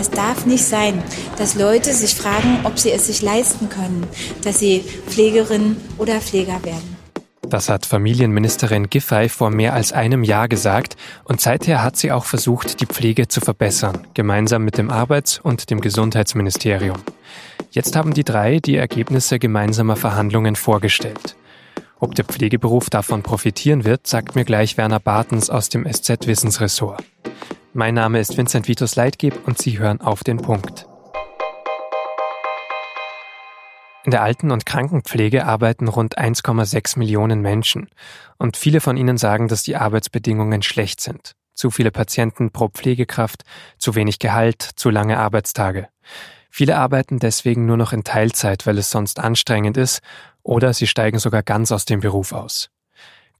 Es darf nicht sein, dass Leute sich fragen, ob sie es sich leisten können, dass sie Pflegerin oder Pfleger werden. Das hat Familienministerin Giffey vor mehr als einem Jahr gesagt und seither hat sie auch versucht, die Pflege zu verbessern, gemeinsam mit dem Arbeits- und dem Gesundheitsministerium. Jetzt haben die drei die Ergebnisse gemeinsamer Verhandlungen vorgestellt. Ob der Pflegeberuf davon profitieren wird, sagt mir gleich Werner Bartens aus dem SZ-Wissensressort. Mein Name ist Vincent Vitus Leitgeb und Sie hören auf den Punkt. In der Alten- und Krankenpflege arbeiten rund 1,6 Millionen Menschen und viele von ihnen sagen, dass die Arbeitsbedingungen schlecht sind. Zu viele Patienten pro Pflegekraft, zu wenig Gehalt, zu lange Arbeitstage. Viele arbeiten deswegen nur noch in Teilzeit, weil es sonst anstrengend ist, oder sie steigen sogar ganz aus dem Beruf aus.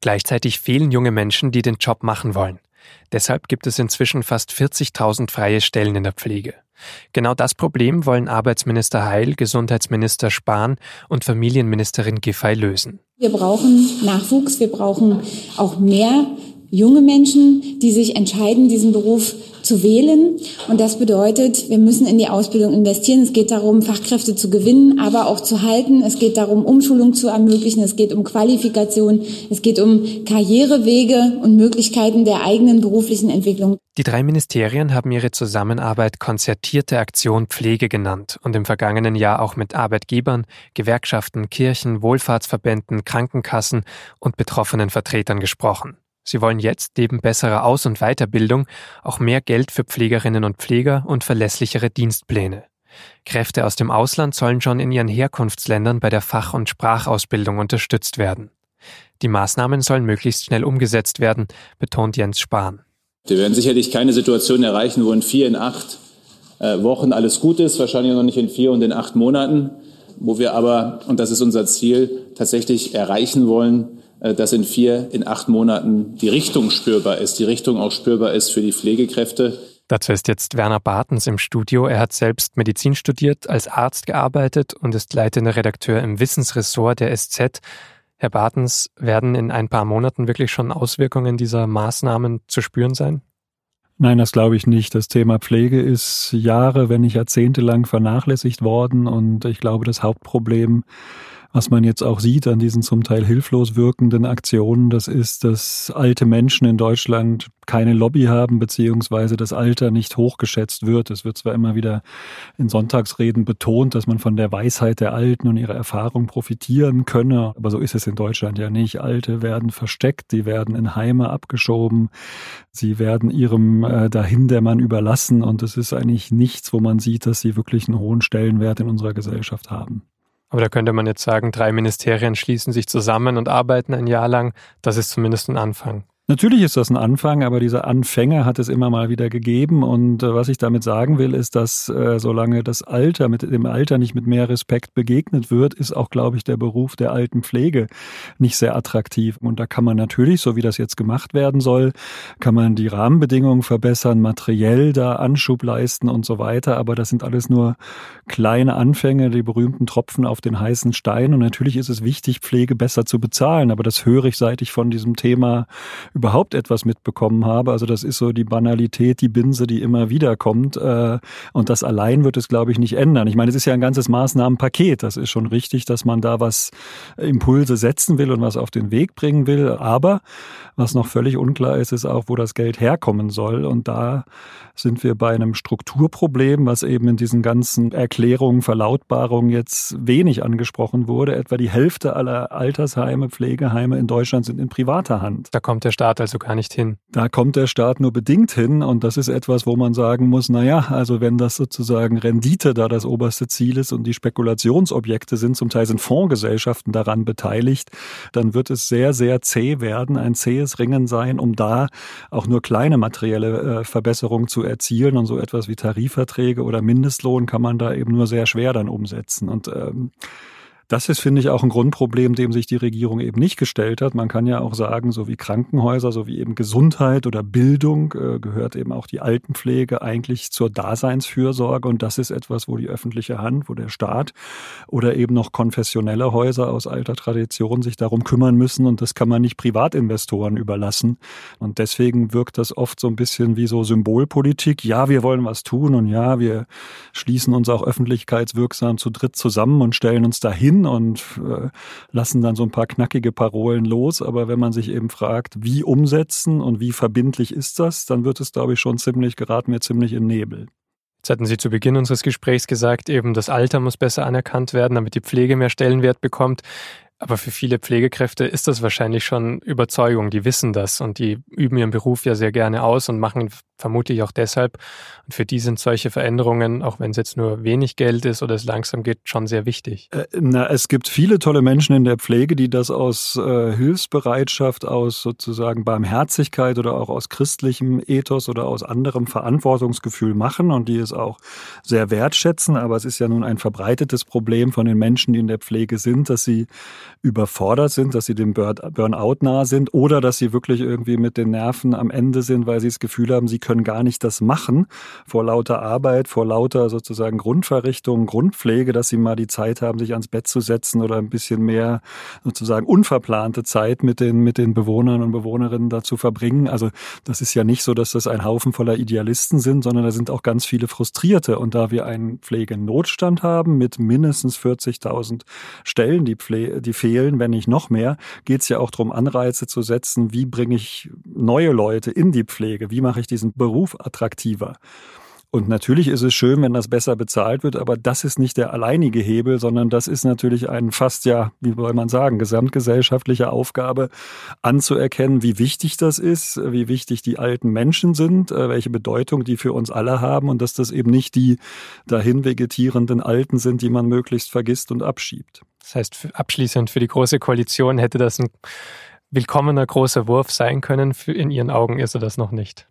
Gleichzeitig fehlen junge Menschen, die den Job machen wollen. Deshalb gibt es inzwischen fast 40.000 freie Stellen in der Pflege. Genau das Problem wollen Arbeitsminister Heil, Gesundheitsminister Spahn und Familienministerin Giffey lösen. Wir brauchen Nachwuchs, wir brauchen auch mehr junge Menschen, die sich entscheiden, diesen Beruf zu wählen. Und das bedeutet, wir müssen in die Ausbildung investieren. Es geht darum, Fachkräfte zu gewinnen, aber auch zu halten. Es geht darum, Umschulung zu ermöglichen. Es geht um Qualifikation. Es geht um Karrierewege und Möglichkeiten der eigenen beruflichen Entwicklung. Die drei Ministerien haben ihre Zusammenarbeit konzertierte Aktion Pflege genannt und im vergangenen Jahr auch mit Arbeitgebern, Gewerkschaften, Kirchen, Wohlfahrtsverbänden, Krankenkassen und betroffenen Vertretern gesprochen. Sie wollen jetzt neben besserer Aus- und Weiterbildung auch mehr Geld für Pflegerinnen und Pfleger und verlässlichere Dienstpläne. Kräfte aus dem Ausland sollen schon in ihren Herkunftsländern bei der Fach- und Sprachausbildung unterstützt werden. Die Maßnahmen sollen möglichst schnell umgesetzt werden, betont Jens Spahn. Wir werden sicherlich keine Situation erreichen, wo in vier, in acht äh, Wochen alles gut ist, wahrscheinlich noch nicht in vier und in acht Monaten, wo wir aber, und das ist unser Ziel, tatsächlich erreichen wollen, äh, dass in vier, in acht Monaten die Richtung spürbar ist, die Richtung auch spürbar ist für die Pflegekräfte. Dazu ist jetzt Werner Bartens im Studio. Er hat selbst Medizin studiert, als Arzt gearbeitet und ist leitender Redakteur im Wissensressort der SZ. Herr Bartens, werden in ein paar Monaten wirklich schon Auswirkungen dieser Maßnahmen zu spüren sein? Nein, das glaube ich nicht. Das Thema Pflege ist Jahre, wenn nicht Jahrzehnte lang vernachlässigt worden und ich glaube, das Hauptproblem was man jetzt auch sieht an diesen zum Teil hilflos wirkenden Aktionen, das ist, dass alte Menschen in Deutschland keine Lobby haben, beziehungsweise das Alter nicht hochgeschätzt wird. Es wird zwar immer wieder in Sonntagsreden betont, dass man von der Weisheit der Alten und ihrer Erfahrung profitieren könne, aber so ist es in Deutschland ja nicht. Alte werden versteckt, die werden in Heime abgeschoben, sie werden ihrem äh, Dahindämmern überlassen und es ist eigentlich nichts, wo man sieht, dass sie wirklich einen hohen Stellenwert in unserer Gesellschaft haben. Aber da könnte man jetzt sagen, drei Ministerien schließen sich zusammen und arbeiten ein Jahr lang. Das ist zumindest ein Anfang. Natürlich ist das ein Anfang, aber diese Anfänge hat es immer mal wieder gegeben. Und äh, was ich damit sagen will, ist, dass äh, solange das Alter mit dem Alter nicht mit mehr Respekt begegnet wird, ist auch, glaube ich, der Beruf der alten Pflege nicht sehr attraktiv. Und da kann man natürlich, so wie das jetzt gemacht werden soll, kann man die Rahmenbedingungen verbessern, materiell da Anschub leisten und so weiter. Aber das sind alles nur kleine Anfänge, die berühmten Tropfen auf den heißen Stein. Und natürlich ist es wichtig, Pflege besser zu bezahlen. Aber das höre ich, seit ich von diesem Thema überhaupt etwas mitbekommen habe. Also das ist so die Banalität, die Binse, die immer wieder kommt. Äh, und das allein wird es, glaube ich, nicht ändern. Ich meine, es ist ja ein ganzes Maßnahmenpaket. Das ist schon richtig, dass man da was Impulse setzen will und was auf den Weg bringen will. Aber was noch völlig unklar ist, ist auch, wo das Geld herkommen soll. Und da sind wir bei einem Strukturproblem, was eben in diesen ganzen Erklärungen, Verlautbarungen jetzt wenig angesprochen wurde. Etwa die Hälfte aller Altersheime, Pflegeheime in Deutschland sind in privater Hand. Da kommt der Staat also gar nicht hin. Da kommt der Staat nur bedingt hin und das ist etwas, wo man sagen muss, na ja, also wenn das sozusagen Rendite da das oberste Ziel ist und die Spekulationsobjekte sind, zum Teil sind Fondsgesellschaften daran beteiligt, dann wird es sehr, sehr zäh werden, ein zähes Ringen sein, um da auch nur kleine materielle äh, Verbesserungen zu erzielen und so etwas wie Tarifverträge oder Mindestlohn kann man da eben nur sehr schwer dann umsetzen und ähm, Das ist, finde ich, auch ein Grundproblem, dem sich die Regierung eben nicht gestellt hat. Man kann ja auch sagen, so wie Krankenhäuser, so wie eben Gesundheit oder Bildung äh, gehört eben auch die Altenpflege eigentlich zur Daseinsfürsorge. Und das ist etwas, wo die öffentliche Hand, wo der Staat oder eben noch konfessionelle Häuser aus alter Tradition sich darum kümmern müssen. Und das kann man nicht Privatinvestoren überlassen. Und deswegen wirkt das oft so ein bisschen wie so Symbolpolitik. Ja, wir wollen was tun und ja, wir schließen uns auch öffentlichkeitswirksam zu dritt zusammen und stellen uns dahin und äh, lassen dann so ein paar knackige Parolen los. Aber wenn man sich eben fragt, wie umsetzen und wie verbindlich ist das, dann wird es, glaube ich, schon ziemlich, geraten wir ziemlich in Nebel. Jetzt hatten Sie zu Beginn unseres Gesprächs gesagt, eben das Alter muss besser anerkannt werden, damit die Pflege mehr Stellenwert bekommt. Aber für viele Pflegekräfte ist das wahrscheinlich schon Überzeugung. Die wissen das und die üben ihren Beruf ja sehr gerne aus und machen vermutlich auch deshalb. Und für die sind solche Veränderungen, auch wenn es jetzt nur wenig Geld ist oder es langsam geht, schon sehr wichtig. Äh, na, es gibt viele tolle Menschen in der Pflege, die das aus äh, Hilfsbereitschaft, aus sozusagen Barmherzigkeit oder auch aus christlichem Ethos oder aus anderem Verantwortungsgefühl machen und die es auch sehr wertschätzen. Aber es ist ja nun ein verbreitetes Problem von den Menschen, die in der Pflege sind, dass sie überfordert sind, dass sie dem Burnout nahe sind oder dass sie wirklich irgendwie mit den Nerven am Ende sind, weil sie das Gefühl haben, sie können gar nicht das machen vor lauter Arbeit, vor lauter sozusagen Grundverrichtung, Grundpflege, dass sie mal die Zeit haben, sich ans Bett zu setzen oder ein bisschen mehr sozusagen unverplante Zeit mit den, mit den Bewohnern und Bewohnerinnen dazu verbringen. Also das ist ja nicht so, dass das ein Haufen voller Idealisten sind, sondern da sind auch ganz viele Frustrierte. Und da wir einen Pflegenotstand haben mit mindestens 40.000 Stellen, die, Pflege, die fehlen, wenn nicht noch mehr, geht es ja auch darum, Anreize zu setzen, wie bringe ich neue Leute in die Pflege, wie mache ich diesen Beruf attraktiver. Und natürlich ist es schön, wenn das besser bezahlt wird, aber das ist nicht der alleinige Hebel, sondern das ist natürlich ein fast ja, wie soll man sagen, gesamtgesellschaftliche Aufgabe anzuerkennen, wie wichtig das ist, wie wichtig die alten Menschen sind, äh, welche Bedeutung die für uns alle haben und dass das eben nicht die dahin vegetierenden Alten sind, die man möglichst vergisst und abschiebt. Das heißt, abschließend für die Große Koalition hätte das ein willkommener großer Wurf sein können. in Ihren Augen ist er das noch nicht.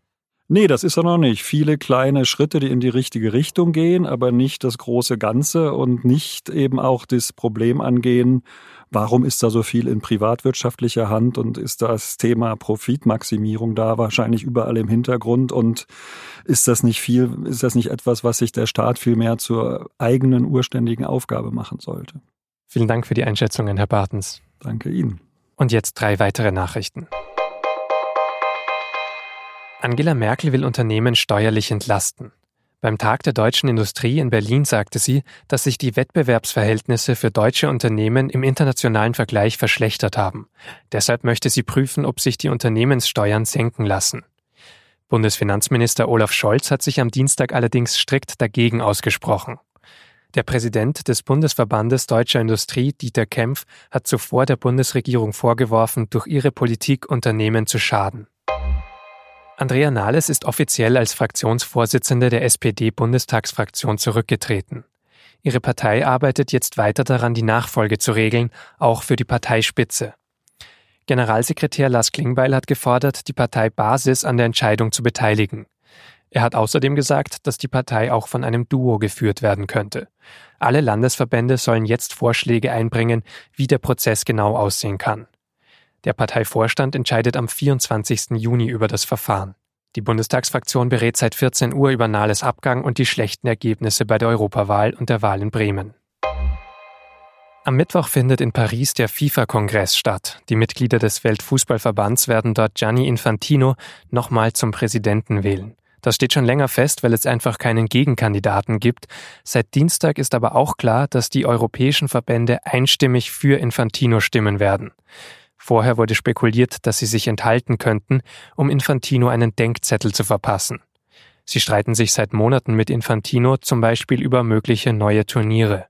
Nee, das ist er noch nicht. Viele kleine Schritte, die in die richtige Richtung gehen, aber nicht das große Ganze und nicht eben auch das Problem angehen, warum ist da so viel in privatwirtschaftlicher Hand und ist das Thema Profitmaximierung da wahrscheinlich überall im Hintergrund und ist das nicht viel, ist das nicht etwas, was sich der Staat viel mehr zur eigenen urständigen Aufgabe machen sollte? Vielen Dank für die Einschätzungen, Herr Bartens. Danke Ihnen. Und jetzt drei weitere Nachrichten. Angela Merkel will Unternehmen steuerlich entlasten. Beim Tag der deutschen Industrie in Berlin sagte sie, dass sich die Wettbewerbsverhältnisse für deutsche Unternehmen im internationalen Vergleich verschlechtert haben. Deshalb möchte sie prüfen, ob sich die Unternehmenssteuern senken lassen. Bundesfinanzminister Olaf Scholz hat sich am Dienstag allerdings strikt dagegen ausgesprochen. Der Präsident des Bundesverbandes Deutscher Industrie, Dieter Kempf, hat zuvor der Bundesregierung vorgeworfen, durch ihre Politik Unternehmen zu schaden. Andrea Nahles ist offiziell als Fraktionsvorsitzende der SPD-Bundestagsfraktion zurückgetreten. Ihre Partei arbeitet jetzt weiter daran, die Nachfolge zu regeln, auch für die Parteispitze. Generalsekretär Lars Klingbeil hat gefordert, die Parteibasis an der Entscheidung zu beteiligen. Er hat außerdem gesagt, dass die Partei auch von einem Duo geführt werden könnte. Alle Landesverbände sollen jetzt Vorschläge einbringen, wie der Prozess genau aussehen kann. Der Parteivorstand entscheidet am 24. Juni über das Verfahren. Die Bundestagsfraktion berät seit 14 Uhr über Nahles Abgang und die schlechten Ergebnisse bei der Europawahl und der Wahl in Bremen. Am Mittwoch findet in Paris der FIFA-Kongress statt. Die Mitglieder des Weltfußballverbands werden dort Gianni Infantino nochmal zum Präsidenten wählen. Das steht schon länger fest, weil es einfach keinen Gegenkandidaten gibt. Seit Dienstag ist aber auch klar, dass die europäischen Verbände einstimmig für Infantino stimmen werden. Vorher wurde spekuliert, dass sie sich enthalten könnten, um Infantino einen Denkzettel zu verpassen. Sie streiten sich seit Monaten mit Infantino zum Beispiel über mögliche neue Turniere.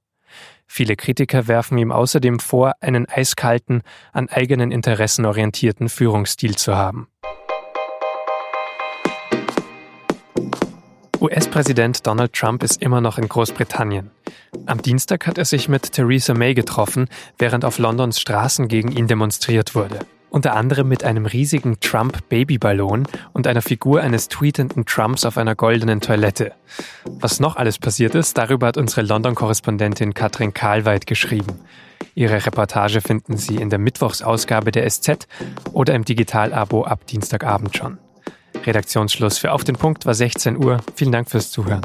Viele Kritiker werfen ihm außerdem vor, einen eiskalten, an eigenen Interessen orientierten Führungsstil zu haben. US-Präsident Donald Trump ist immer noch in Großbritannien. Am Dienstag hat er sich mit Theresa May getroffen, während auf Londons Straßen gegen ihn demonstriert wurde. Unter anderem mit einem riesigen Trump-Babyballon und einer Figur eines tweetenden Trumps auf einer goldenen Toilette. Was noch alles passiert ist, darüber hat unsere London-Korrespondentin Katrin Kahlweit geschrieben. Ihre Reportage finden Sie in der Mittwochsausgabe der SZ oder im Digital-Abo ab Dienstagabend schon. Redaktionsschluss für Auf den Punkt war 16 Uhr. Vielen Dank fürs Zuhören.